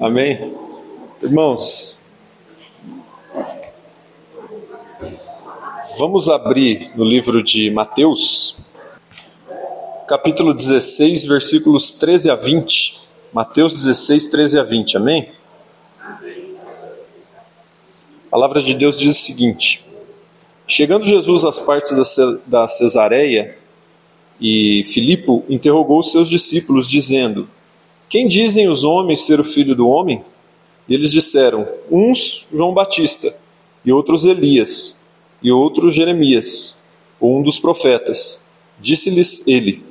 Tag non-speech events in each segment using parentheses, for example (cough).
Amém? Irmãos, vamos abrir no livro de Mateus, capítulo 16, versículos 13 a 20. Mateus 16, 13 a 20, amém? A palavra de Deus diz o seguinte: Chegando Jesus às partes da Cesareia, e Filipe interrogou os seus discípulos, dizendo: quem dizem os homens ser o filho do homem? E eles disseram: uns João Batista, e outros Elias, e outros Jeremias, ou um dos profetas. Disse-lhes ele: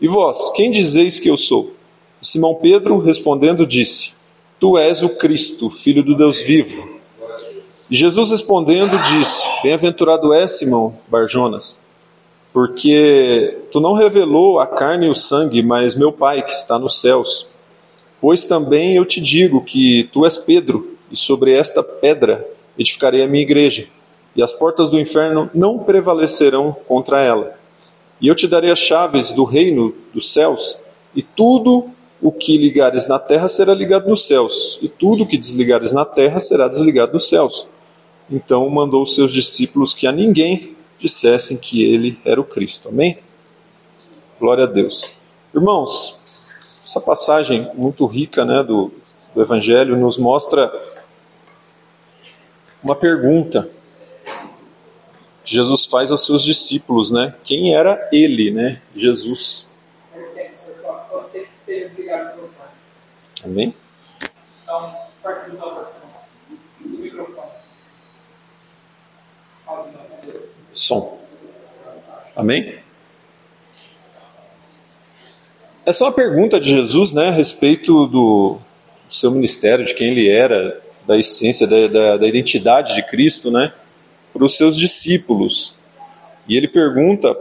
E vós, quem dizeis que eu sou? Simão Pedro, respondendo, disse: Tu és o Cristo, filho do Deus vivo. E Jesus respondendo, disse: Bem-aventurado és, Simão Barjonas, porque tu não revelou a carne e o sangue, mas meu Pai que está nos céus. Pois também eu te digo que tu és Pedro, e sobre esta pedra edificarei a minha igreja, e as portas do inferno não prevalecerão contra ela. E eu te darei as chaves do reino dos céus, e tudo o que ligares na terra será ligado nos céus, e tudo o que desligares na terra será desligado nos céus. Então mandou os seus discípulos que a ninguém dissessem que ele era o Cristo. Amém? Glória a Deus. Irmãos, essa passagem muito rica né, do, do Evangelho nos mostra uma pergunta que Jesus faz aos seus discípulos, né? Quem era ele, né? Jesus. Amém? Então, microfone. Som. Amém? Essa é uma pergunta de Jesus né, a respeito do, seu ministério, de quem ele era, da essência, da, da, da identidade de Cristo, né, para os seus discípulos. E ele pergunta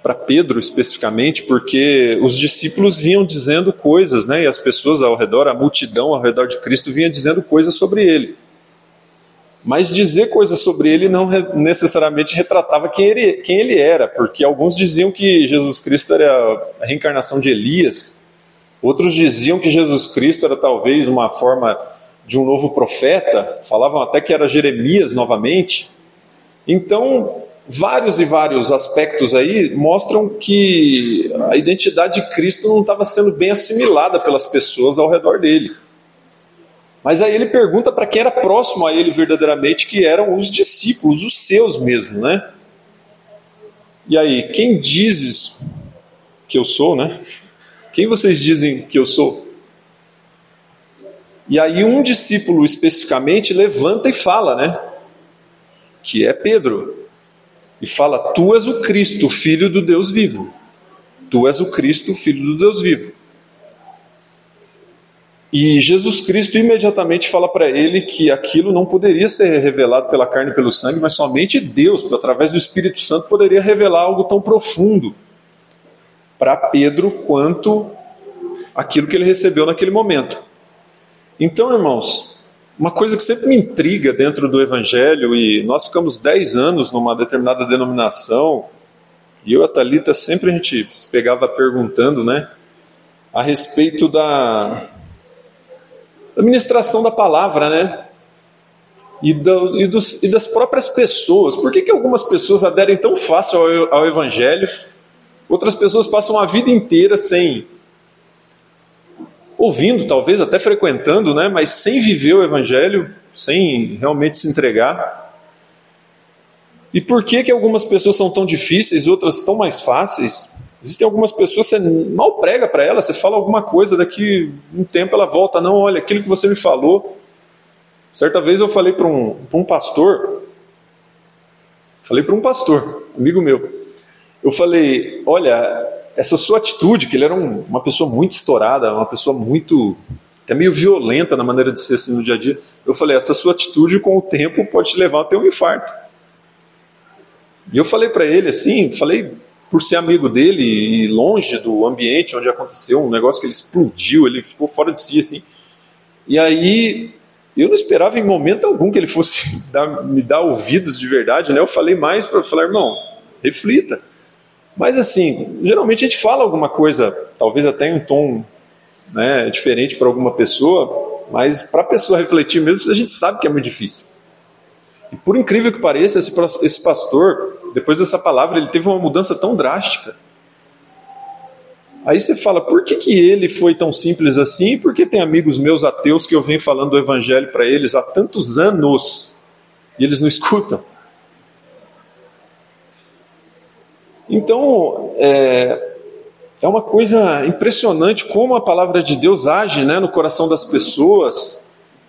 para Pedro especificamente, porque os discípulos vinham dizendo coisas, né, e as pessoas ao redor, a multidão ao redor de Cristo vinha dizendo coisas sobre ele. Mas dizer coisas sobre ele não necessariamente retratava quem ele, quem ele era, porque alguns diziam que Jesus Cristo era a reencarnação de Elias, outros diziam que Jesus Cristo era talvez uma forma de um novo profeta, falavam até que era Jeremias novamente. Então, vários e vários aspectos aí mostram que a identidade de Cristo não estava sendo bem assimilada pelas pessoas ao redor dele. Mas aí ele pergunta para quem era próximo a ele verdadeiramente, que eram os discípulos, os seus mesmo, né? E aí, quem dizes que eu sou, né? Quem vocês dizem que eu sou? E aí um discípulo especificamente levanta e fala, né? Que é Pedro. E fala: Tu és o Cristo, filho do Deus vivo. Tu és o Cristo, filho do Deus vivo. E Jesus Cristo imediatamente fala para ele que aquilo não poderia ser revelado pela carne e pelo sangue, mas somente Deus, através do Espírito Santo, poderia revelar algo tão profundo para Pedro quanto aquilo que ele recebeu naquele momento. Então, irmãos, uma coisa que sempre me intriga dentro do Evangelho, e nós ficamos 10 anos numa determinada denominação, e eu e a Thalita sempre a gente se pegava perguntando, né, a respeito da, da ministração da palavra, né? E, do, e, dos, e, das próprias pessoas. Por que, que algumas pessoas aderem tão fácil ao, ao Evangelho, outras pessoas passam a vida inteira sem. ouvindo, talvez até frequentando, né? mas sem viver o Evangelho, sem realmente se entregar? E por que, que algumas pessoas são tão difíceis, outras tão mais fáceis? Existem algumas pessoas, você mal prega para ela, você fala alguma coisa, daqui um tempo ela volta, não, olha, aquilo que você me falou. Certa vez eu falei para um, um pastor, falei para um pastor, amigo meu, eu falei, olha, essa sua atitude, que ele era um, uma pessoa muito estourada, uma pessoa muito, até meio violenta na maneira de ser assim no dia a dia, eu falei, essa sua atitude com o tempo pode te levar a ter um infarto. E eu falei para ele assim, falei por ser amigo dele e longe do ambiente onde aconteceu, um negócio que ele explodiu, ele ficou fora de si, assim. E aí, eu não esperava em momento algum que ele fosse (laughs) dar, me dar ouvidos de verdade, né? Eu falei mais para falar, irmão, reflita. Mas assim, geralmente a gente fala alguma coisa, talvez até em um tom né, diferente para alguma pessoa, mas para a pessoa refletir mesmo, a gente sabe que é muito difícil. E por incrível que pareça, esse, esse pastor, depois dessa palavra, ele teve uma mudança tão drástica. Aí você fala, por que, que ele foi tão simples assim? Porque tem amigos meus ateus que eu venho falando do evangelho para eles há tantos anos e eles não escutam. Então, é, é uma coisa impressionante como a palavra de Deus age né, no coração das pessoas,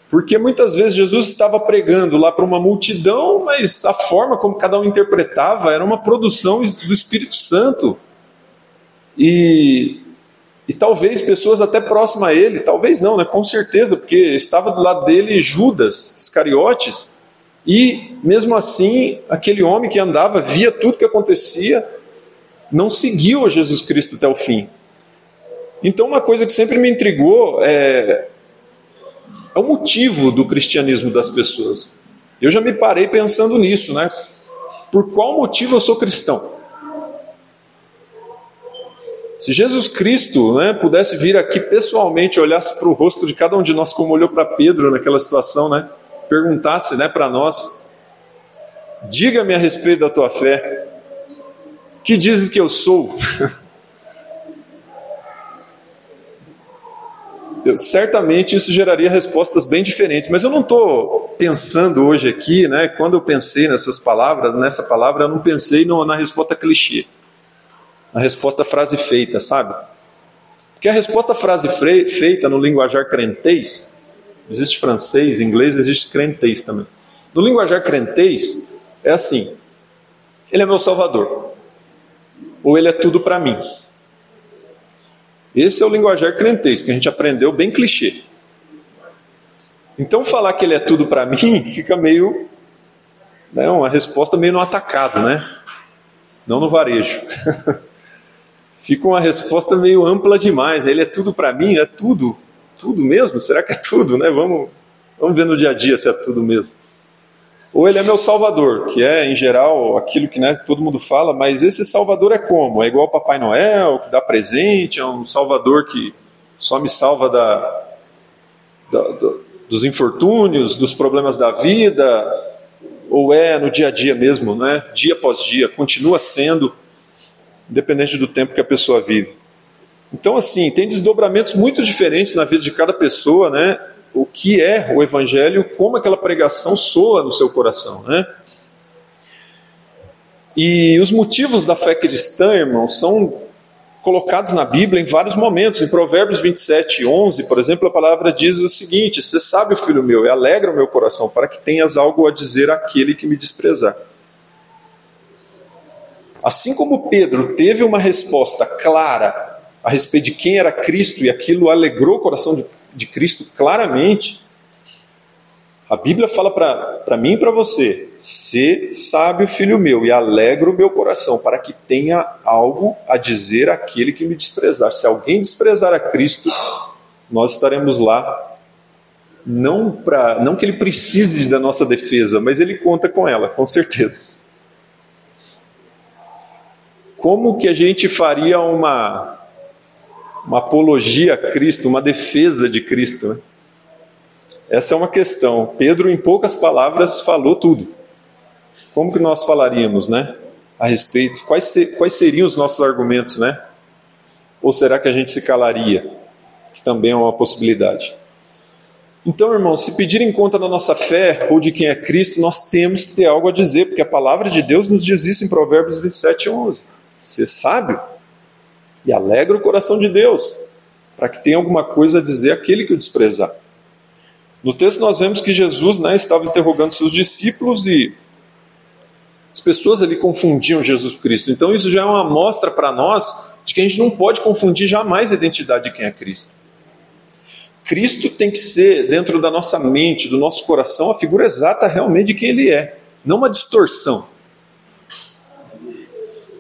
porque muitas vezes Jesus estava pregando lá para uma multidão, mas a forma como cada um interpretava era uma produção do Espírito Santo. E, e talvez pessoas até próximas a ele, talvez não, né, com certeza, porque estava do lado dele Judas Iscariotes, e mesmo assim, aquele homem que andava, via tudo que acontecia, não seguiu a Jesus Cristo até o fim. Então, uma coisa que sempre me intrigou é, é o motivo do cristianismo das pessoas. Eu já me parei pensando nisso, né? Por qual motivo eu sou cristão? Se Jesus Cristo né, pudesse vir aqui pessoalmente, olhasse para o rosto de cada um de nós, como olhou para Pedro naquela situação, né, perguntasse né, para nós: diga-me a respeito da tua fé, que dizes que eu sou? (laughs) certamente isso geraria respostas bem diferentes, mas eu não estou pensando hoje aqui, né? Quando eu pensei nessas palavras, nessa palavra, eu não pensei no, na resposta clichê, na resposta frase feita, sabe? Porque a resposta frase feita no linguajar crentez, existe francês, inglês, existe crentez também. No linguajar crentez, é assim: Ele é meu salvador ou ele é tudo para mim? Esse é o linguajar crentez que a gente aprendeu bem clichê. Então falar que ele é tudo para mim (laughs) fica meio né, uma resposta meio no atacado, né? Não no varejo. (laughs) fica uma resposta meio ampla demais. Ele é tudo para mim, é tudo, tudo mesmo? Será que é tudo, né? Vamos, vamos ver no dia a dia se é tudo mesmo. Ou ele é meu salvador, que é, em geral, aquilo que né, todo mundo fala, mas esse salvador é como? É igual Papai Noel, que dá presente, é um salvador que só me salva da, da, dos infortúnios, dos problemas da vida, ou é no dia a dia mesmo, né? dia após dia, continua sendo, independente do tempo que a pessoa vive. Então, assim, tem desdobramentos muito diferentes na vida de cada pessoa, né? O que é o Evangelho, como aquela pregação soa no seu coração. Né? E os motivos da fé cristã, irmão, são colocados na Bíblia em vários momentos. Em Provérbios 27, 11, por exemplo, a palavra diz o seguinte: Você sabe, filho meu, e alegra o meu coração, para que tenhas algo a dizer àquele que me desprezar. Assim como Pedro teve uma resposta clara a respeito de quem era Cristo e aquilo alegrou o coração de de Cristo claramente, a Bíblia fala para mim e para você: se sábio, filho meu, e alegra o meu coração, para que tenha algo a dizer àquele que me desprezar. Se alguém desprezar a Cristo, nós estaremos lá. Não, pra, não que ele precise da nossa defesa, mas ele conta com ela, com certeza. Como que a gente faria uma uma apologia a Cristo, uma defesa de Cristo. Né? Essa é uma questão. Pedro, em poucas palavras, falou tudo. Como que nós falaríamos, né? A respeito, quais, ser, quais seriam os nossos argumentos, né? Ou será que a gente se calaria? Que também é uma possibilidade. Então, irmão, se pedirem conta da nossa fé ou de quem é Cristo, nós temos que ter algo a dizer, porque a palavra de Deus nos diz isso em Provérbios 27, 11. Ser sábio e alegra o coração de Deus, para que tenha alguma coisa a dizer aquele que o desprezar. No texto nós vemos que Jesus né, estava interrogando seus discípulos e as pessoas ali confundiam Jesus Cristo. Então isso já é uma amostra para nós de que a gente não pode confundir jamais a identidade de quem é Cristo. Cristo tem que ser, dentro da nossa mente, do nosso coração, a figura exata realmente de quem ele é, não uma distorção.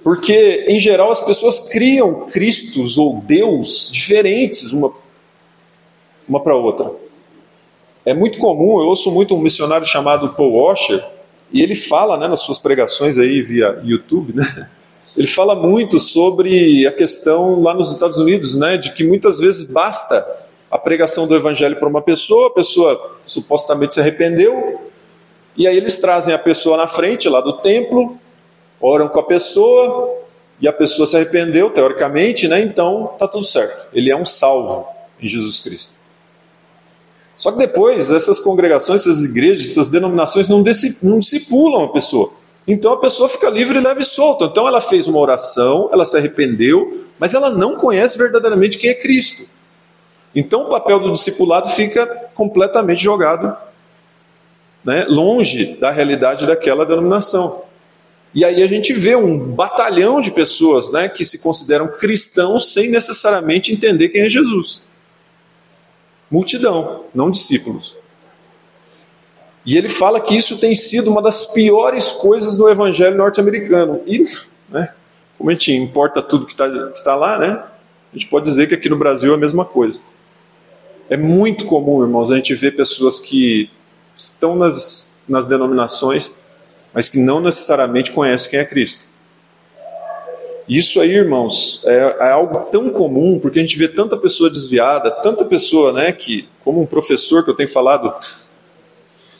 Porque, em geral, as pessoas criam Cristos ou Deus diferentes uma, uma para outra. É muito comum, eu ouço muito um missionário chamado Paul Washer, e ele fala né, nas suas pregações aí via YouTube, né, ele fala muito sobre a questão lá nos Estados Unidos, né, de que muitas vezes basta a pregação do evangelho para uma pessoa, a pessoa supostamente se arrependeu, e aí eles trazem a pessoa na frente lá do templo, oram com a pessoa, e a pessoa se arrependeu, teoricamente, né? Então tá tudo certo. Ele é um salvo em Jesus Cristo. Só que depois, essas congregações, essas igrejas, essas denominações não, discipulam a pessoa. Então a pessoa fica livre, leve e solta. Então ela fez uma oração, ela se arrependeu, mas ela não conhece verdadeiramente quem é Cristo. Então o papel do discipulado fica completamente jogado né, longe da realidade daquela denominação. E aí a gente vê um batalhão de pessoas né, que se consideram cristãos sem necessariamente entender quem é Jesus. Multidão, não discípulos. E ele fala que isso tem sido uma das piores coisas do evangelho norte-americano. E, né, como a gente importa tudo que está que tá lá, né, a gente pode dizer que aqui no Brasil é a mesma coisa. É muito comum, irmãos, a gente ver pessoas que estão nas, nas denominações, mas que não necessariamente conhecem quem é Cristo. Isso aí, irmãos, é, é, algo tão comum, porque a gente vê tanta pessoa desviada, tanta pessoa, né, que, como um professor que eu tenho falado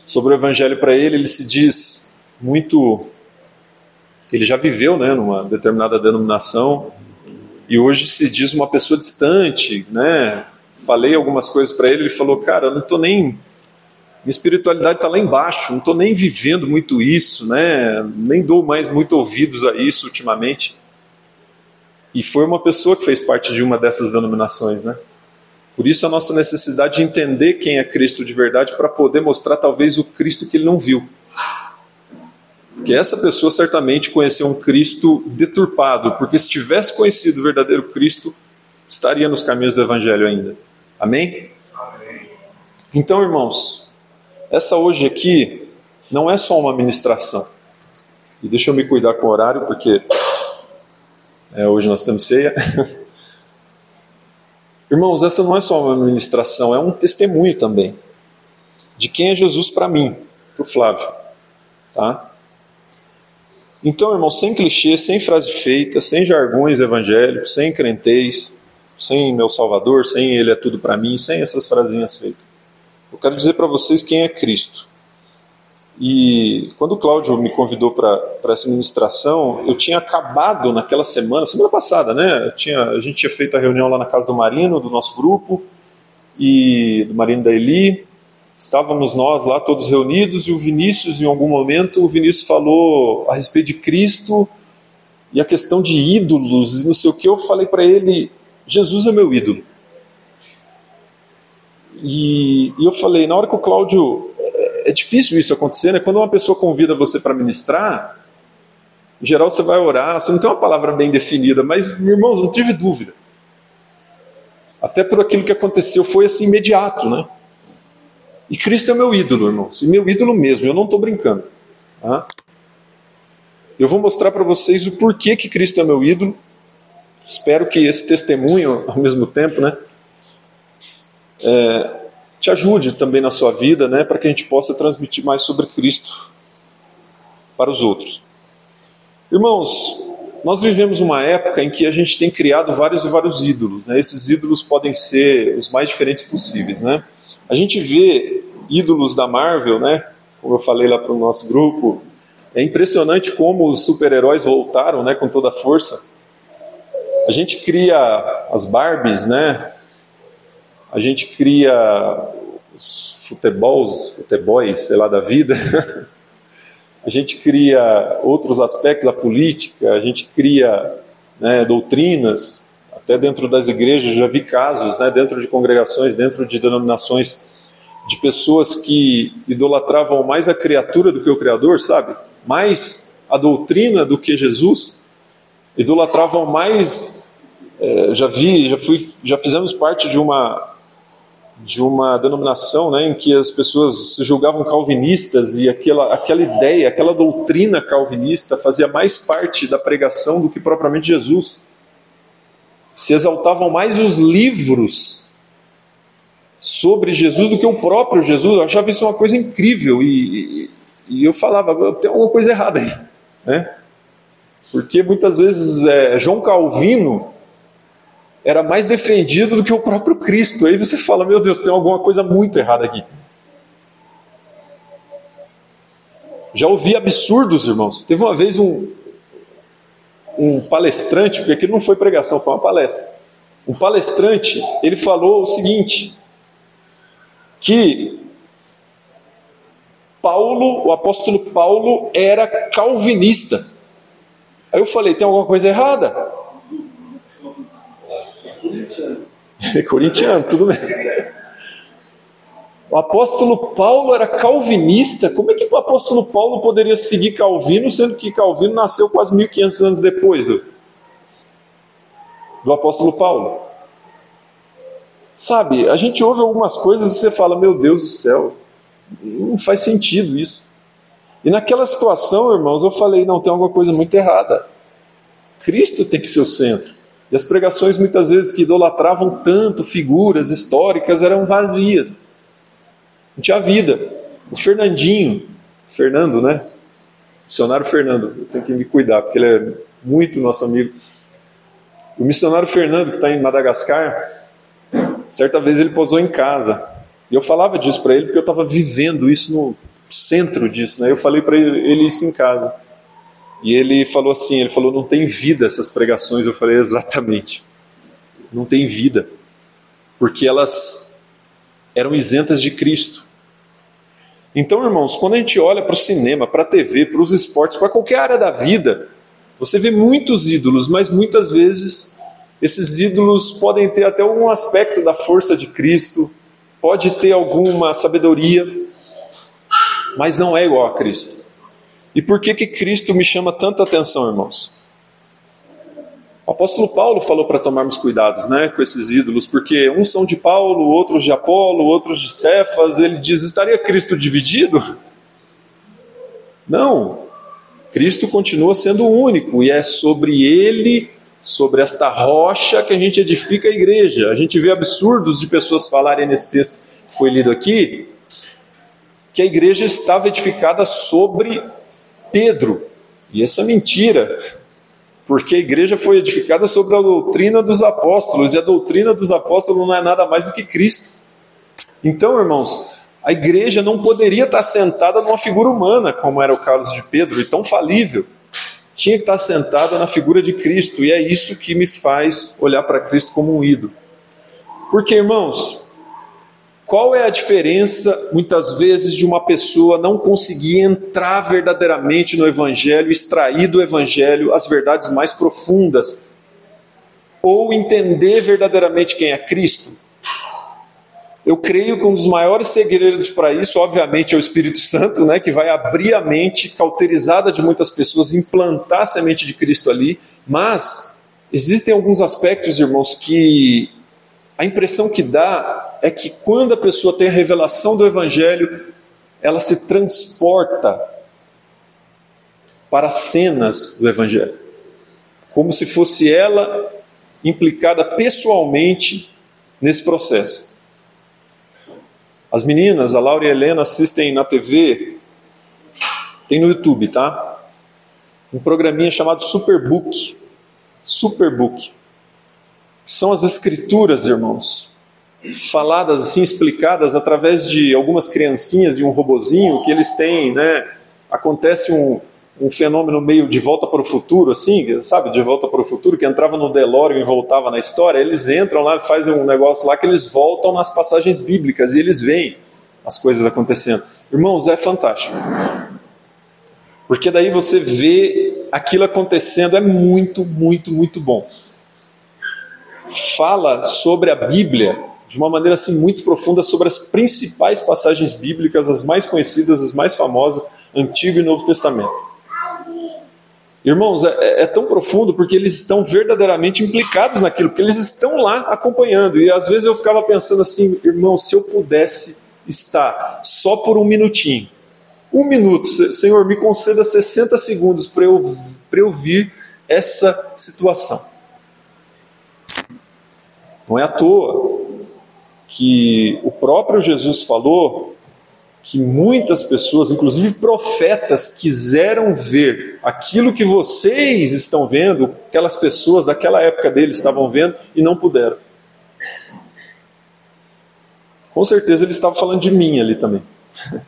sobre o evangelho para ele, ele se diz muito. Ele já viveu, né, numa determinada denominação, e hoje se diz uma pessoa distante, né, falei algumas coisas para ele, ele falou: Cara, eu não estou nem. Minha espiritualidade está lá embaixo, não estou nem vivendo muito isso, né? nem dou mais muito ouvidos a isso ultimamente. E foi uma pessoa que fez parte de uma dessas denominações, né? Por isso a nossa necessidade de entender quem é Cristo de verdade para poder mostrar talvez o Cristo que ele não viu. Porque essa pessoa certamente conheceu um Cristo deturpado, porque se tivesse conhecido o verdadeiro Cristo, estaria nos caminhos do Evangelho ainda. Amém? Amém? Então, irmãos, essa hoje aqui não é só uma ministração. E deixa eu me cuidar com o horário, porque é, hoje nós temos ceia. (laughs) Irmãos, essa não é só uma ministração, é um testemunho também de quem é Jesus para mim, para o Flávio. Tá? Então, irmãos, sem clichê, sem frase feita, sem jargões evangélicos, sem crentez, sem meu Salvador, sem Ele é tudo para mim, sem essas frasinhas feitas. Eu quero dizer para vocês quem é Cristo. E quando o Cláudio me convidou para essa ministração, eu tinha acabado naquela semana, semana passada, né? Tinha, a gente tinha feito a reunião lá na casa do Marino, do nosso grupo, e do Marino da Eli. Estávamos nós lá todos reunidos e o Vinícius, em algum momento, o Vinícius falou a respeito de Cristo e a questão de ídolos e não sei o que. Eu falei para ele: Jesus é meu ídolo. E, e, eu falei, na hora que o Cláudio. É, é difícil isso acontecer, né? Quando uma pessoa convida você para ministrar, em geral você vai orar, você não tem uma palavra bem definida, mas, irmãos, não tive dúvida. Até por aquilo que aconteceu, foi assim imediato, né? E Cristo é meu ídolo, irmãos, e meu ídolo mesmo, eu não estou brincando. Tá? Eu vou mostrar para vocês o porquê que Cristo é meu ídolo Espero que esse testemunho, ao mesmo tempo, né, é, te ajude também na sua vida, né, para que a gente possa transmitir mais sobre Cristo para os outros. Irmãos, nós vivemos uma época em que a gente tem criado vários e vários ídolos. Né? Esses ídolos podem ser os mais diferentes possíveis. Né? A gente vê ídolos da Marvel, né? como eu falei lá para o nosso grupo. É impressionante como os super-heróis voltaram né, com toda a força. A gente cria as Barbies, né? A gente cria os futebols, futebols, sei lá, da vida. (laughs) a gente cria outros aspectos da política, a gente cria né, doutrinas, até dentro das igrejas já vi casos, né, dentro de congregações, dentro de denominações, de pessoas que idolatravam mais a criatura do que o Criador, sabe? Mais a doutrina do que Jesus, idolatravam mais é, já vi, já fui, já fizemos parte de uma de uma denominação né, em que as pessoas se julgavam calvinistas e aquela, aquela ideia, aquela doutrina calvinista fazia mais parte da pregação do que propriamente Jesus. Se exaltavam mais os livros sobre Jesus do que o próprio Jesus. Eu achava isso uma coisa incrível e, e, e eu falava, tem alguma coisa errada aí. Né? Porque muitas vezes é, João Calvino era mais defendido do que o próprio Cristo. Aí você fala, meu Deus, tem alguma coisa muito errada aqui. Já ouvi absurdos, irmãos. Teve uma vez um, um palestrante, porque aquilo não foi pregação, foi uma palestra. Um palestrante, ele falou o seguinte: que Paulo, o apóstolo Paulo, era calvinista. Aí eu falei: tem alguma coisa errada? Corintiano. Corintiano, tudo bem. O apóstolo Paulo era calvinista. Como é que o apóstolo Paulo poderia seguir Calvino, sendo que Calvino nasceu quase 1500 anos depois do, do apóstolo Paulo? Sabe, a gente ouve algumas coisas e você fala: Meu Deus do céu, não faz sentido isso. E naquela situação, irmãos, eu falei: Não, tem alguma coisa muito errada. Cristo tem que ser o centro. E as pregações, muitas vezes, que idolatravam tanto figuras históricas, eram vazias. Não tinha vida. O Fernandinho, Fernando, né? Missionário Fernando, eu tenho que me cuidar, porque ele é muito nosso amigo. O missionário Fernando, que está em Madagascar, certa vez ele posou em casa. E eu falava disso para ele, porque eu estava vivendo isso no centro disso. Né? Eu falei para ele isso em casa. E ele falou assim: ele falou, não tem vida essas pregações. Eu falei, exatamente. Não tem vida. Porque elas eram isentas de Cristo. Então, irmãos, quando a gente olha para o cinema, para a TV, para os esportes, para qualquer área da vida, você vê muitos ídolos, mas muitas vezes esses ídolos podem ter até algum aspecto da força de Cristo, pode ter alguma sabedoria, mas não é igual a Cristo. E por que, que Cristo me chama tanta atenção, irmãos? O apóstolo Paulo falou para tomarmos cuidados né, com esses ídolos, porque uns são de Paulo, outros de Apolo, outros de Cefas. Ele diz: estaria Cristo dividido? Não. Cristo continua sendo único e é sobre ele, sobre esta rocha, que a gente edifica a igreja. A gente vê absurdos de pessoas falarem nesse texto que foi lido aqui, que a igreja estava edificada sobre Pedro. E essa é mentira, porque a igreja foi edificada sobre a doutrina dos apóstolos, e a doutrina dos apóstolos não é nada mais do que Cristo. Então, irmãos, a igreja não poderia estar sentada numa figura humana, como era o caso de Pedro, e tão falível. Tinha que estar sentada na figura de Cristo, e é isso que me faz olhar para Cristo como um ídolo. Porque, irmãos, qual é a diferença, muitas vezes, de uma pessoa não conseguir entrar verdadeiramente no Evangelho, extrair do Evangelho as verdades mais profundas, ou entender verdadeiramente quem é Cristo? Eu creio que um dos maiores segredos para isso, obviamente, é o Espírito Santo, né, que vai abrir a mente cauterizada de muitas pessoas, implantar a semente de Cristo ali, mas existem alguns aspectos, irmãos, que a impressão que dá é que quando a pessoa tem a revelação do Evangelho, ela se transporta para cenas do Evangelho, como se fosse ela implicada pessoalmente nesse processo. As meninas, a Laura e a Helena, assistem na TV, tem no YouTube, tá? Um programinha chamado Superbook. Superbook. São as escrituras, irmãos, faladas assim, explicadas através de algumas criancinhas e um robozinho que eles têm, né? Acontece um, um fenômeno meio de volta para o futuro, assim, sabe, de volta para o futuro, que entrava no DeLorean e voltava na história, eles entram lá, fazem um negócio lá que eles voltam nas passagens bíblicas e eles veem as coisas acontecendo. Irmãos, é fantástico. Porque daí você vê aquilo acontecendo, é muito, muito, muito bom. Fala sobre a Bíblia de uma maneira assim muito profunda sobre as principais passagens bíblicas, as mais conhecidas, as mais famosas, Antigo e Novo Testamento. Irmãos, é, é, tão profundo porque eles estão verdadeiramente implicados naquilo, porque eles estão lá acompanhando. E às vezes eu ficava pensando assim, irmão, se eu pudesse estar só por um minutinho, um minuto, Senhor, me conceda 60 segundos para eu, eu vir essa situação. Não é à toa que o próprio Jesus falou que muitas pessoas, inclusive profetas, quiseram ver aquilo que vocês estão vendo, aquelas pessoas daquela época dele estavam vendo e não puderam. Com certeza ele estava falando de mim ali também. (laughs)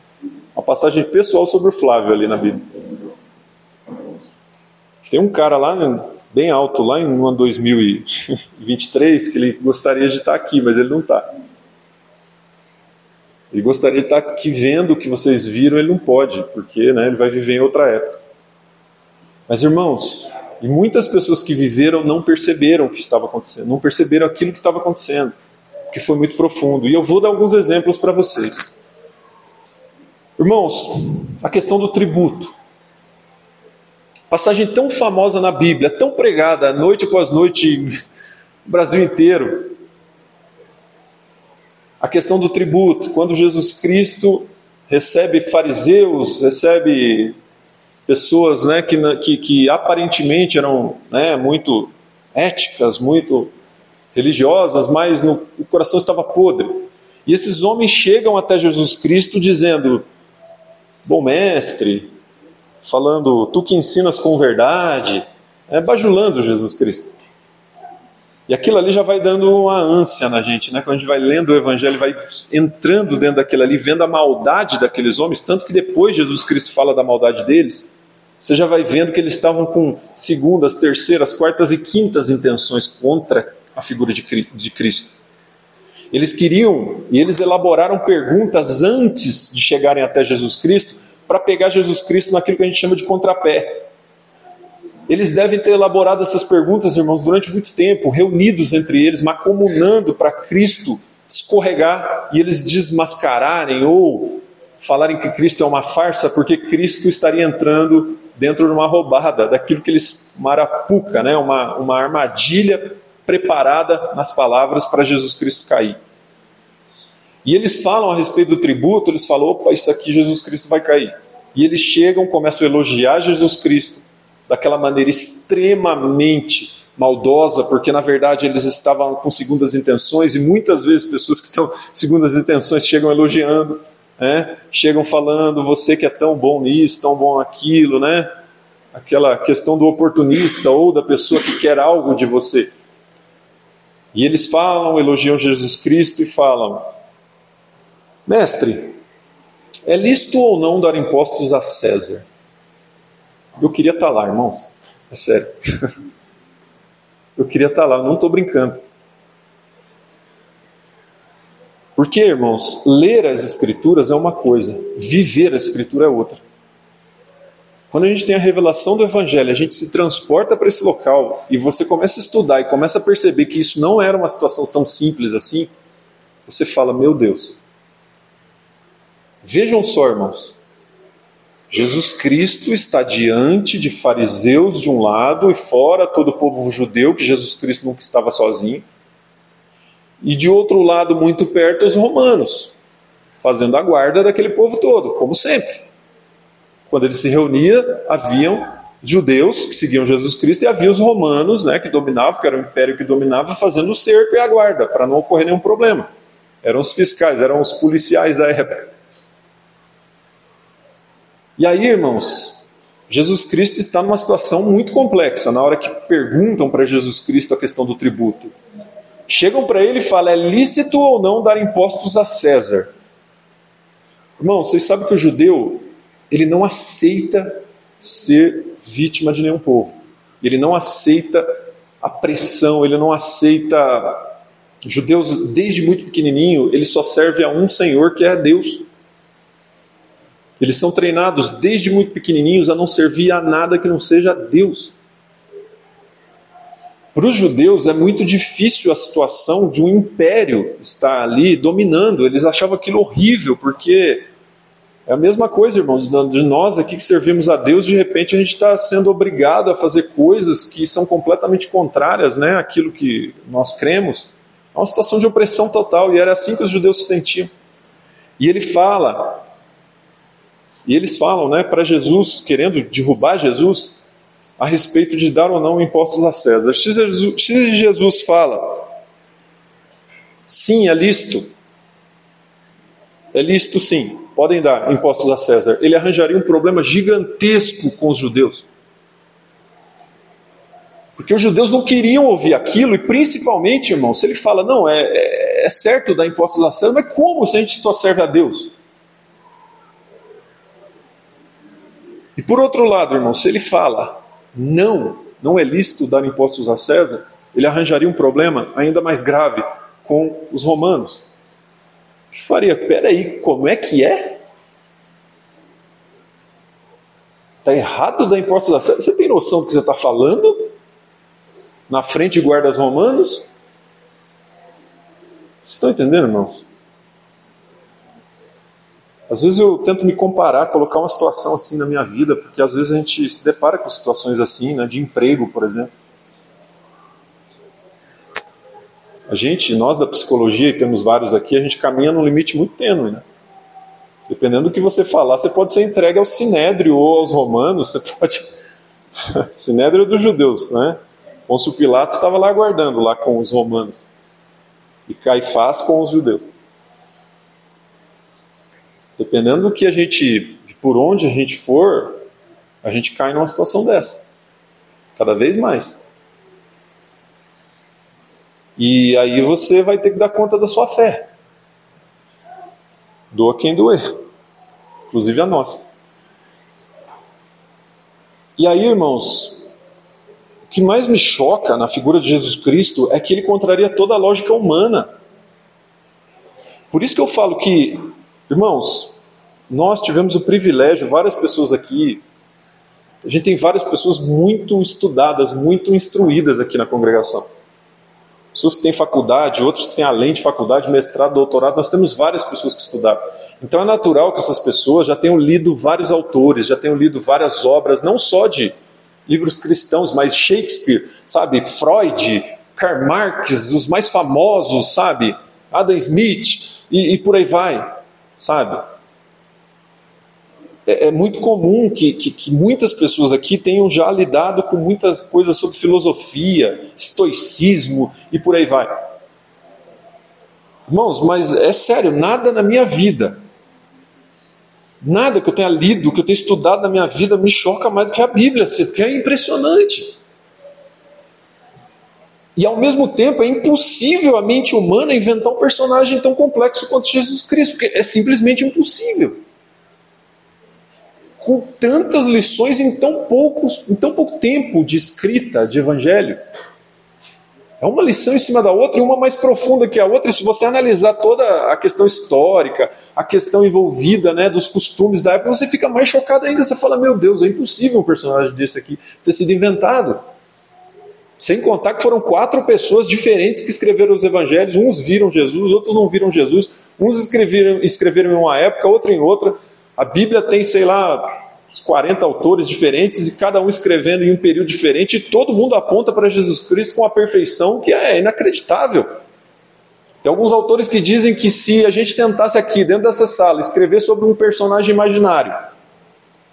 Uma passagem pessoal sobre o Flávio ali na Bíblia. Tem um cara lá, bem alto, lá em no ano 2023, (laughs) que ele gostaria de estar aqui, mas ele não está. Ele gostaria de estar aqui vendo o que vocês viram, ele não pode, porque né, ele vai viver em outra época. Mas irmãos, e muitas pessoas que viveram não perceberam o que estava acontecendo, não perceberam aquilo que estava acontecendo, que foi muito profundo. E eu vou dar alguns exemplos para vocês. Irmãos, a questão do tributo. Passagem tão famosa na Bíblia, tão pregada noite após noite no (laughs) Brasil inteiro a questão do tributo, quando Jesus Cristo recebe fariseus, recebe pessoas né, que, que, que aparentemente eram né, muito éticas, muito religiosas, mas no, o coração estava podre. E esses homens chegam até Jesus Cristo dizendo: Bom mestre, falando, tu que ensinas com verdade, é, bajulando Jesus Cristo. E aquilo ali já vai dando uma ânsia na gente, né? Quando a gente vai lendo o Evangelho, vai entrando dentro daquilo ali, vendo a maldade daqueles homens, tanto que depois Jesus Cristo fala da maldade deles, você já vai vendo que eles estavam com segundas, terceiras, quartas e quintas intenções contra a figura de Cristo. Eles queriam e eles elaboraram perguntas antes de chegarem até Jesus Cristo para pegar Jesus Cristo naquilo que a gente chama de contrapé. Eles devem ter elaborado essas perguntas, irmãos, durante muito tempo, reunidos entre eles, macomunando para Cristo escorregar e eles desmascararem ou falarem que Cristo é uma farsa, porque Cristo estaria entrando dentro de uma roubada, daquilo que eles marapuca, né? uma, uma armadilha preparada nas palavras para Jesus Cristo cair. E eles falam a respeito do tributo, eles falam, opa, isso aqui Jesus Cristo vai cair. E eles chegam, começam a elogiar Jesus Cristo, daquela maneira extremamente maldosa, porque na verdade eles estavam com segundas intenções, e muitas vezes pessoas que estão segundas intenções chegam elogiando, né? chegam falando, você que é tão bom nisso, tão bom naquilo, né? aquela questão do oportunista ou da pessoa que quer algo de você. E eles falam, elogiam Jesus Cristo e falam: Mestre, é lícito ou não dar impostos a César? Eu queria estar tá lá, irmãos. É sério. (laughs) Eu queria estar tá lá, não estou brincando. Porque, irmãos, ler as Escrituras é uma coisa, viver a Escritura é outra. Quando a gente tem a revelação do Evangelho, a gente se transporta para esse local e você começa a estudar e começa a perceber que isso não era uma situação tão simples assim, você fala: Meu Deus. Vejam só, irmãos, Jesus Cristo está diante de fariseus de um lado e fora todo o povo judeu, que Jesus Cristo nunca estava sozinho, e de outro lado, muito perto, os romanos, fazendo a guarda daquele povo todo, como sempre. Quando ele se reunia, haviam judeus que seguiam Jesus Cristo e havia os romanos, né, que dominavam, que era o império que dominava, fazendo o cerco e a guarda, para não ocorrer nenhum problema. Eram os fiscais, eram os policiais da época. E aí, irmãos, Jesus Cristo está numa situação muito complexa na hora que perguntam para Jesus Cristo a questão do tributo. Chegam para ele e falam: é lícito ou não dar impostos a César? Irmão, vocês sabem que o judeu ele não aceita ser vítima de nenhum povo. Ele não aceita a pressão, ele não aceita. Judeus, desde muito pequenininho, ele só serve a um Senhor que é Deus. Eles são treinados desde muito pequenininhos a não servir a nada que não seja Deus. Para os judeus é muito difícil a situação de um império estar ali dominando. Eles achavam aquilo horrível, porque é a mesma coisa, irmãos, de nós aqui que servimos a Deus, de repente a gente está sendo obrigado a fazer coisas que são completamente contrárias né, àquilo que nós cremos. É uma situação de opressão total, e era assim que os judeus se sentiam. E ele fala e eles falam né, para Jesus, querendo derrubar Jesus, a respeito de dar ou não impostos a César. Se Jesus, se Jesus fala, sim, é lícito, é lícito sim. podem dar impostos a César, ele arranjaria um problema gigantesco com os judeus. Porque os judeus não queriam ouvir aquilo, e principalmente, irmão, se ele fala, não, é, é, é certo dar impostos a César, mas como se a gente só serve a Deus? E por outro lado, irmão, se ele fala, não, não é lícito dar impostos a César, ele arranjaria um problema ainda mais grave com os romanos. Ele faria, peraí, como é que é? Está errado dar impostos a César? Você tem noção do que você está falando? Na frente de guardas romanos? Vocês estão entendendo, irmãos? Às vezes eu tento me comparar, colocar uma situação assim na minha vida, porque às vezes a gente se depara com situações assim, né, de emprego, por exemplo. A gente, nós da psicologia, e temos vários aqui, a gente caminha num limite muito tênue, né? Dependendo do que você falar, você pode ser entregue ao sinédrio ou aos romanos, você pode. (laughs) sinédrio é dos judeus, né? Pôncio Pilatos estava lá aguardando, lá com os romanos. E Caifás com os judeus. Dependendo do que a gente, por onde a gente for, a gente cai numa situação dessa. Cada vez mais. E aí você vai ter que dar conta da sua fé. Doa quem doer, inclusive a nossa. E aí, irmãos, o que mais me choca na figura de Jesus Cristo é que ele contraria toda a lógica humana. Por isso que eu falo que Irmãos, nós tivemos o privilégio, várias pessoas aqui, a gente tem várias pessoas muito estudadas, muito instruídas aqui na congregação. Pessoas que têm faculdade, outros que têm além de faculdade, mestrado, doutorado, nós temos várias pessoas que estudaram. Então é natural que essas pessoas já tenham lido vários autores, já tenham lido várias obras, não só de livros cristãos, mas Shakespeare, sabe, Freud, Karl Marx, os mais famosos, sabe, Adam Smith, e, e por aí vai sabe? É, é muito comum que, que, que, muitas pessoas aqui tenham já lidado com muitas coisas sobre filosofia, estoicismo e por aí vai. Irmãos, mas é sério, nada na minha vida, nada que eu tenha lido, que eu tenha estudado na minha vida me choca mais do que a Bíblia, porque é impressionante. E ao mesmo tempo é impossível a mente humana inventar um personagem tão complexo quanto Jesus Cristo, porque é simplesmente impossível. Com tantas lições em tão, poucos, em tão pouco tempo de escrita de evangelho. É uma lição em cima da outra e uma mais profunda que a outra. E se você analisar toda a questão histórica, a questão envolvida né, dos costumes da época, você fica mais chocado ainda. Você fala: Meu Deus, é impossível um personagem desse aqui ter sido inventado. Sem contar que foram quatro pessoas diferentes que escreveram os evangelhos. Uns viram Jesus, outros não viram Jesus. Uns escreveram, escreveram em uma época, outro em outra. A Bíblia tem, sei lá, uns 40 autores diferentes e cada um escrevendo em um período diferente. E todo mundo aponta para Jesus Cristo com a perfeição que é inacreditável. Tem alguns autores que dizem que se a gente tentasse aqui, dentro dessa sala, escrever sobre um personagem imaginário,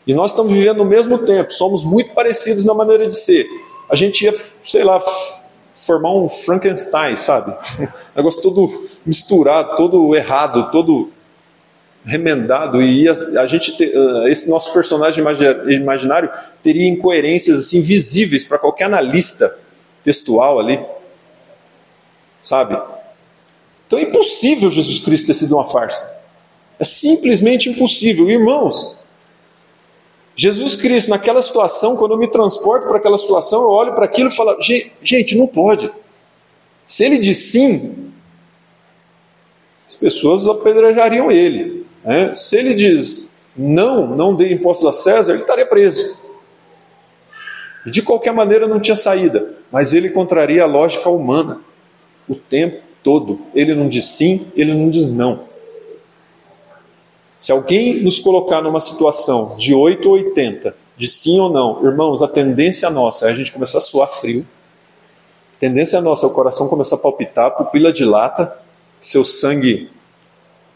e nós estamos vivendo no mesmo tempo, somos muito parecidos na maneira de ser a gente ia, sei lá, formar um Frankenstein, sabe? Um (laughs) negócio todo misturado, todo errado, todo remendado e ia, a gente uh, esse nosso personagem imaginário teria incoerências assim visíveis para qualquer analista textual ali, sabe? Então é impossível Jesus Cristo ter sido uma farsa. É simplesmente impossível, irmãos. Jesus Cristo, naquela situação, quando eu me transporto para aquela situação, eu olho para aquilo e falo: gente, não pode. Se ele diz sim, as pessoas apedrejariam ele. Né? Se ele diz não, não dê impostos a César, ele estaria preso. De qualquer maneira, não tinha saída, mas ele contraria a lógica humana o tempo todo. Ele não diz sim, ele não diz não. Se alguém nos colocar numa situação de 8 ou 80, de sim ou não, irmãos, a tendência nossa é a gente começar a suar frio, a tendência nossa é o coração começar a palpitar, a pupila dilata, seu sangue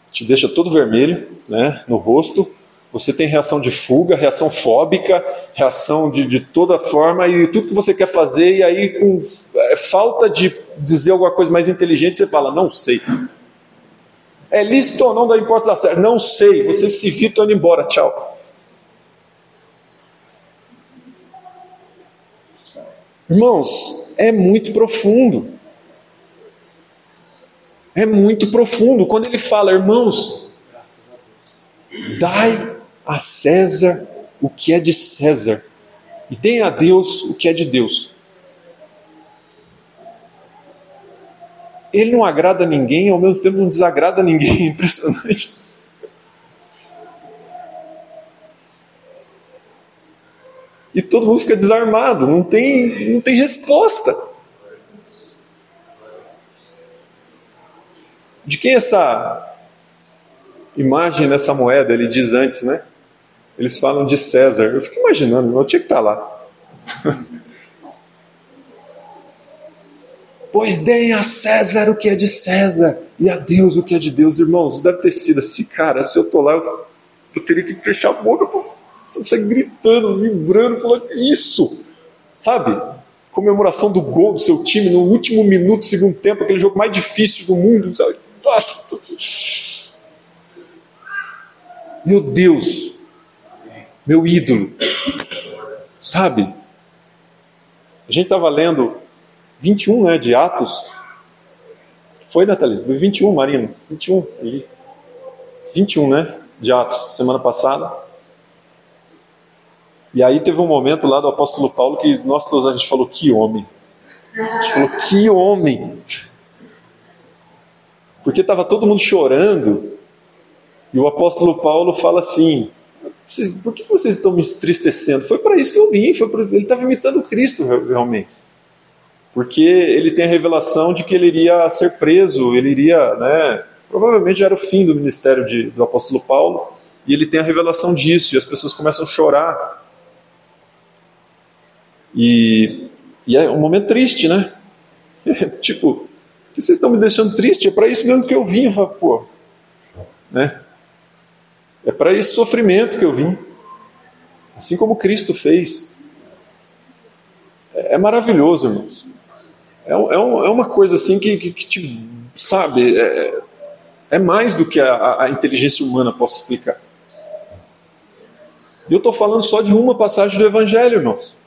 te deixa todo vermelho né, no rosto, você tem reação de fuga, reação fóbica, reação de, de toda forma, e tudo que você quer fazer, e aí com é, falta de dizer alguma coisa mais inteligente, você fala, não sei. É lícito ou não da importa da César? Não sei, você se vira, estou indo embora, tchau. Irmãos, é muito profundo. É muito profundo. Quando ele fala, irmãos, dai a César o que é de César, e deem a Deus o que é de Deus. Ele não agrada ninguém, ao mesmo tempo não desagrada ninguém, (laughs) impressionante. E todo mundo fica desarmado, não tem, não tem resposta. De quem é essa imagem nessa moeda? Ele diz antes, né? Eles falam de César. Eu fico imaginando, eu tinha que estar lá. (laughs) pois deem a César o que é de César e a Deus o que é de Deus, irmãos. Deve ter sido assim, cara. Se eu tô lá, eu, eu teria que fechar a boca, você gritando, vibrando, falando isso, sabe? Comemoração do gol do seu time no último minuto do segundo tempo, aquele jogo mais difícil do mundo, sabe? Nossa. Meu Deus, meu ídolo. Sabe? A gente estava lendo 21 né, de Atos. Foi, Nathalie? Foi 21, Marino. 21 ali. 21, né? De Atos, semana passada. E aí teve um momento lá do apóstolo Paulo que nós todos a gente falou: que homem. A gente falou: que homem. Porque estava todo mundo chorando. E o apóstolo Paulo fala assim: por que vocês estão me entristecendo? Foi para isso que eu vim, foi pra, ele estava imitando Cristo realmente. Porque ele tem a revelação de que ele iria ser preso, ele iria, né, provavelmente era o fim do ministério de, do apóstolo Paulo, e ele tem a revelação disso, e as pessoas começam a chorar. E, e é um momento triste, né? (laughs) tipo, vocês estão me deixando triste? É para isso mesmo que eu vim. Eu falo, pô, né? É para esse sofrimento que eu vim. Assim como Cristo fez. É, é maravilhoso, irmãos. É, é, um, é, uma coisa assim que, que, que te, sabe, é, é, mais do que a, a inteligência humana possa explicar. E eu estou falando só de uma passagem do Evangelho, irmãos.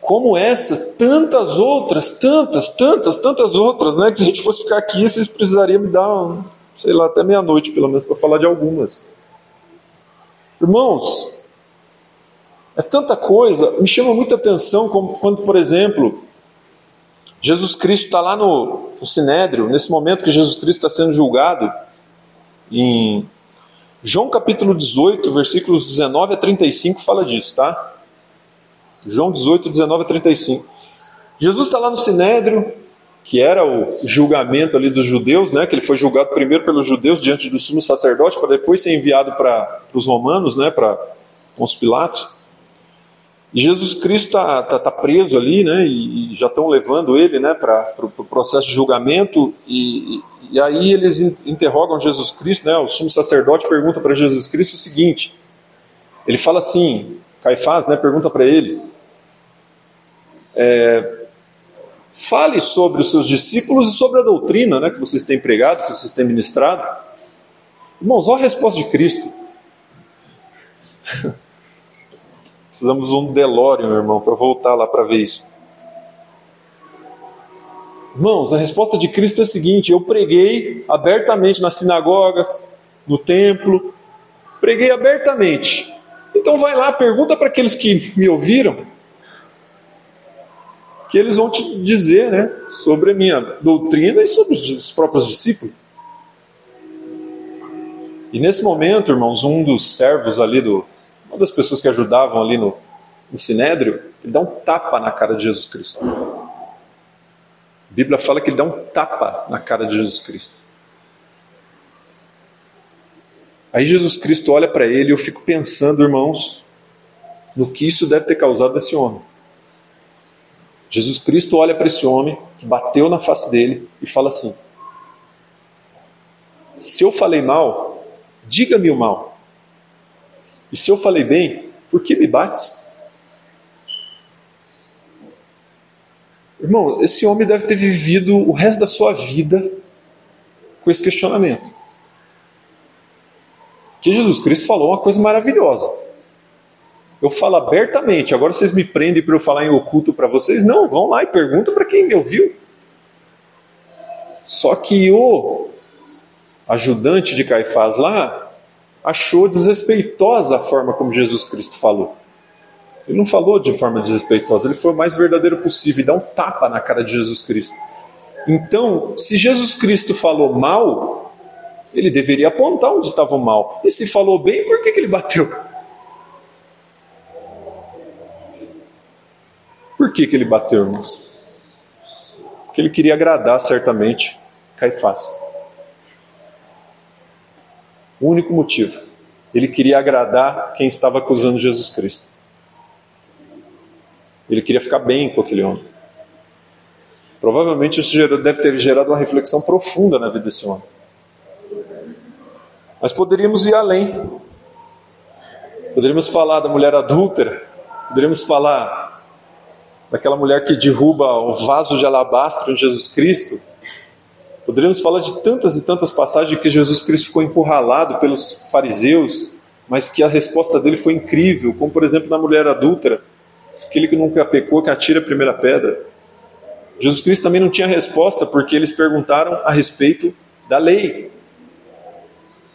Como essas, tantas outras, tantas, tantas, tantas outras, né? Que se a gente fosse ficar aqui, vocês precisariam me dar um, sei lá, até meia-noite, pelo menos, para falar de algumas. Irmãos, é tanta coisa, me chama muita atenção quando, por exemplo, Jesus Cristo está lá no, no Sinédrio, nesse momento que Jesus Cristo está sendo julgado, em João capítulo 18, versículos 19 a 35, fala disso, tá? João 18, 19 a 35. Jesus está lá no Sinédrio, que era o julgamento ali dos judeus, né, que ele foi julgado primeiro pelos judeus diante do sumo sacerdote, para depois ser enviado para os romanos, né, para os Pilatos. Jesus Cristo está tá, tá preso ali, né, e, e já estão levando ele né, para o pro processo de julgamento, e, e aí eles interrogam Jesus Cristo, né, o sumo sacerdote pergunta para Jesus Cristo o seguinte, ele fala assim, Caifás né, pergunta para ele, é, Fale sobre os seus discípulos e sobre a doutrina né, que vocês têm pregado, que vocês têm ministrado. Irmãos, olha a resposta de Cristo. Precisamos de um DeLorean, meu irmão, para voltar lá para ver isso. Irmãos, a resposta de Cristo é a seguinte: eu preguei abertamente nas sinagogas, no templo, preguei abertamente. Então vai lá, pergunta para aqueles que me ouviram que eles vão te dizer né, sobre a minha doutrina e sobre os próprios discípulos. E nesse momento, irmãos, um dos servos ali, do, uma das pessoas que ajudavam ali no, no Sinédrio, ele dá um tapa na cara de Jesus Cristo. A Bíblia fala que ele dá um tapa na cara de Jesus Cristo. Aí Jesus Cristo olha para ele e eu fico pensando, irmãos, no que isso deve ter causado nesse homem. Jesus Cristo olha para esse homem que bateu na face dele e fala assim: Se eu falei mal, diga-me o mal. E se eu falei bem, por que me bates? Irmão, esse homem deve ter vivido o resto da sua vida com esse questionamento. Que Jesus Cristo falou uma coisa maravilhosa. Eu falo abertamente, agora vocês me prendem para eu falar em oculto para vocês? Não, vão lá e perguntam para quem me ouviu. Só que o ajudante de Caifás lá achou desrespeitosa a forma como Jesus Cristo falou. Ele não falou de forma desrespeitosa, ele foi o mais verdadeiro possível e dá um tapa na cara de Jesus Cristo. Então, se Jesus Cristo falou mal, ele deveria apontar onde estava o mal. E se falou bem, por que, que ele bateu? Por que, que ele bateu, irmãos? Porque ele queria agradar, certamente, Caifás. O único motivo. Ele queria agradar quem estava acusando Jesus Cristo. Ele queria ficar bem com aquele homem. Provavelmente isso deve ter gerado uma reflexão profunda na vida desse homem. Mas poderíamos ir além. Poderíamos falar da mulher adúltera. Poderíamos falar daquela mulher que derruba o vaso de alabastro em Jesus Cristo. Poderíamos falar de tantas e tantas passagens que Jesus Cristo ficou encurralado pelos fariseus, mas que a resposta dele foi incrível, como por exemplo na mulher adúltera aquele que nunca pecou que atira a primeira pedra. Jesus Cristo também não tinha resposta porque eles perguntaram a respeito da lei.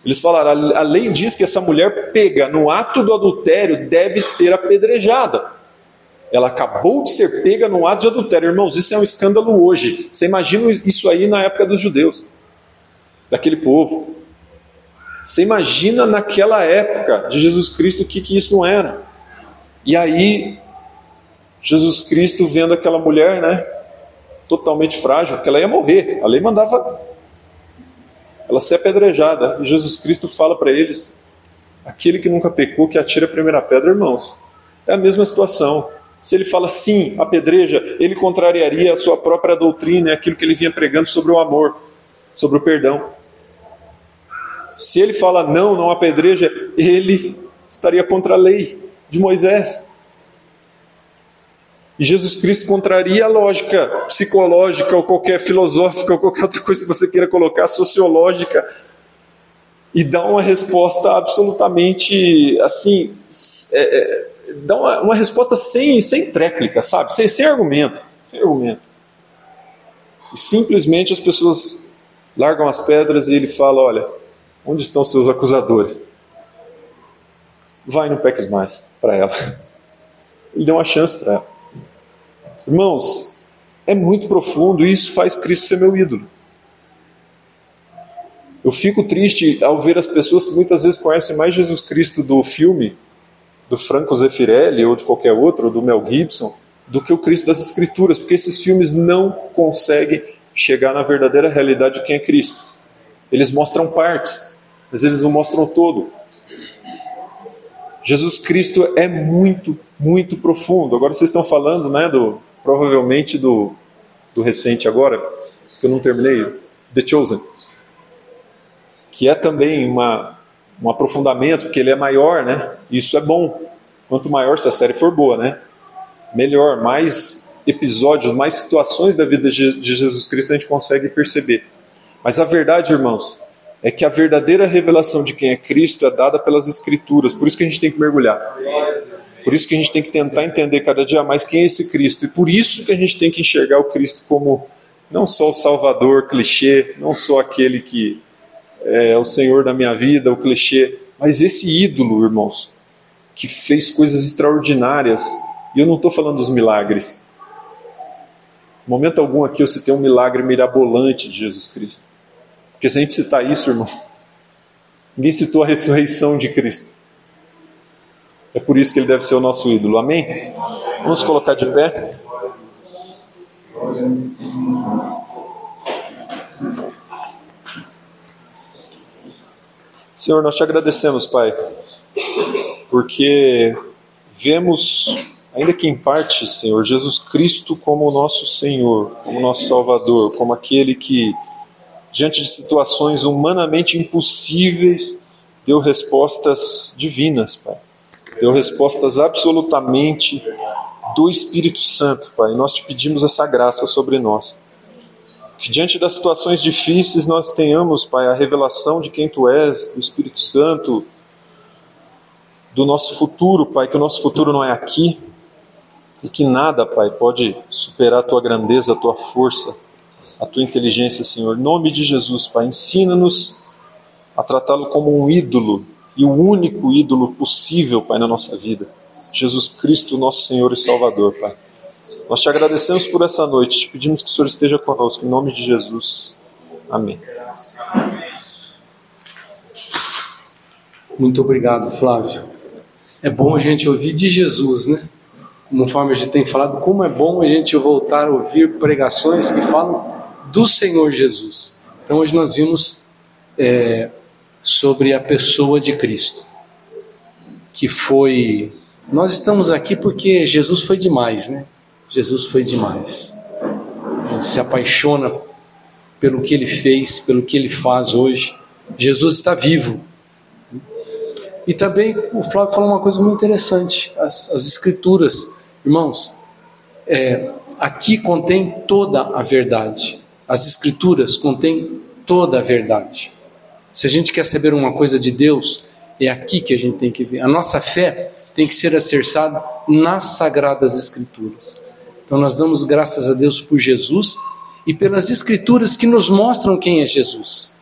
Eles falaram: a lei diz que essa mulher pega no ato do adultério deve ser apedrejada. Ela acabou de ser pega no ato de adultério. Irmãos, isso é um escândalo hoje. Você imagina isso aí na época dos judeus, daquele povo. Você imagina naquela época de Jesus Cristo o que, que isso não era. E aí Jesus Cristo vendo aquela mulher, né, totalmente frágil, que ela ia morrer. A lei mandava ela ser apedrejada. E Jesus Cristo fala para eles: aquele que nunca pecou, que atira a primeira pedra, irmãos. É a mesma situação. Se ele fala sim, apedreja, ele contrariaria a sua própria doutrina, aquilo que ele vinha pregando sobre o amor, sobre o perdão. Se ele fala não, não apedreja, ele estaria contra a lei de Moisés. E Jesus Cristo contraria a lógica psicológica ou qualquer filosófica ou qualquer outra coisa que você queira colocar, sociológica, e dá uma resposta absolutamente assim, é, é, dá uma, uma, resposta sem, sem tréplica, sabe? Sem, sem argumento, sem argumento. E simplesmente as pessoas largam as pedras e ele fala: Olha, onde estão seus acusadores? Vai no peques mais para ela. (laughs) Ele deu uma chance para ela. Irmãos, é muito profundo e isso faz Cristo ser meu ídolo. Eu fico triste ao ver as pessoas que muitas vezes conhecem mais Jesus Cristo do filme, do Franco Zeffirelli ou de qualquer outro, ou do Mel Gibson, do que o Cristo das Escrituras, porque esses filmes não conseguem chegar na verdadeira realidade de quem é Cristo. Eles mostram partes, mas eles não mostram todo. Jesus Cristo é muito, muito profundo. Agora vocês estão falando, né, do provavelmente do, do recente agora, que eu não terminei, The Chosen, que é também uma, um aprofundamento, porque ele é maior, né? Isso é bom. Quanto maior se a série for boa, né? Melhor, mais episódios, mais situações da vida de Jesus Cristo a gente consegue perceber. Mas a verdade, irmãos, é que a verdadeira revelação de quem é Cristo é dada pelas Escrituras, por isso que a gente tem que mergulhar. Por isso que a gente tem que tentar entender cada dia mais quem é esse Cristo. E por isso que a gente tem que enxergar o Cristo como não só o Salvador clichê, não só aquele que é o Senhor da minha vida, o clichê, mas esse ídolo, irmãos, que fez coisas extraordinárias. E eu não estou falando dos milagres. Em momento algum aqui eu citei um milagre mirabolante de Jesus Cristo. Porque se a gente citar isso, irmão, ninguém citou a ressurreição de Cristo. É por isso que ele deve ser o nosso ídolo. Amém? Vamos colocar de pé. Senhor, nós te agradecemos, Pai, porque vemos, ainda que em parte, Senhor, Jesus Cristo como o nosso Senhor, como nosso Salvador, como aquele que, diante de situações humanamente impossíveis, deu respostas divinas, Pai deu respostas absolutamente do Espírito Santo, Pai. Nós te pedimos essa graça sobre nós. Que diante das situações difíceis nós tenhamos, Pai, a revelação de quem Tu és, do Espírito Santo, do nosso futuro, Pai, que o nosso futuro não é aqui e que nada, Pai, pode superar a Tua grandeza, a Tua força, a Tua inteligência, Senhor. Em nome de Jesus, Pai, ensina-nos a tratá-lo como um ídolo e o único ídolo possível, Pai, na nossa vida. Jesus Cristo, nosso Senhor e Salvador, Pai. Nós te agradecemos por essa noite, te pedimos que o Senhor esteja conosco, em nome de Jesus. Amém. Muito obrigado, Flávio. É bom a gente ouvir de Jesus, né? Conforme a gente tem falado, como é bom a gente voltar a ouvir pregações que falam do Senhor Jesus. Então hoje nós vimos é, sobre a pessoa de Cristo, que foi. Nós estamos aqui porque Jesus foi demais, né? Jesus foi demais. A gente se apaixona pelo que ele fez, pelo que ele faz hoje. Jesus está vivo. E também o Flávio falou uma coisa muito interessante: as, as Escrituras, irmãos, é, aqui contém toda a verdade. As Escrituras contêm toda a verdade. Se a gente quer saber uma coisa de Deus, é aqui que a gente tem que ver. A nossa fé tem que ser acerçada nas Sagradas Escrituras. Então nós damos graças a Deus por Jesus e pelas Escrituras que nos mostram quem é Jesus.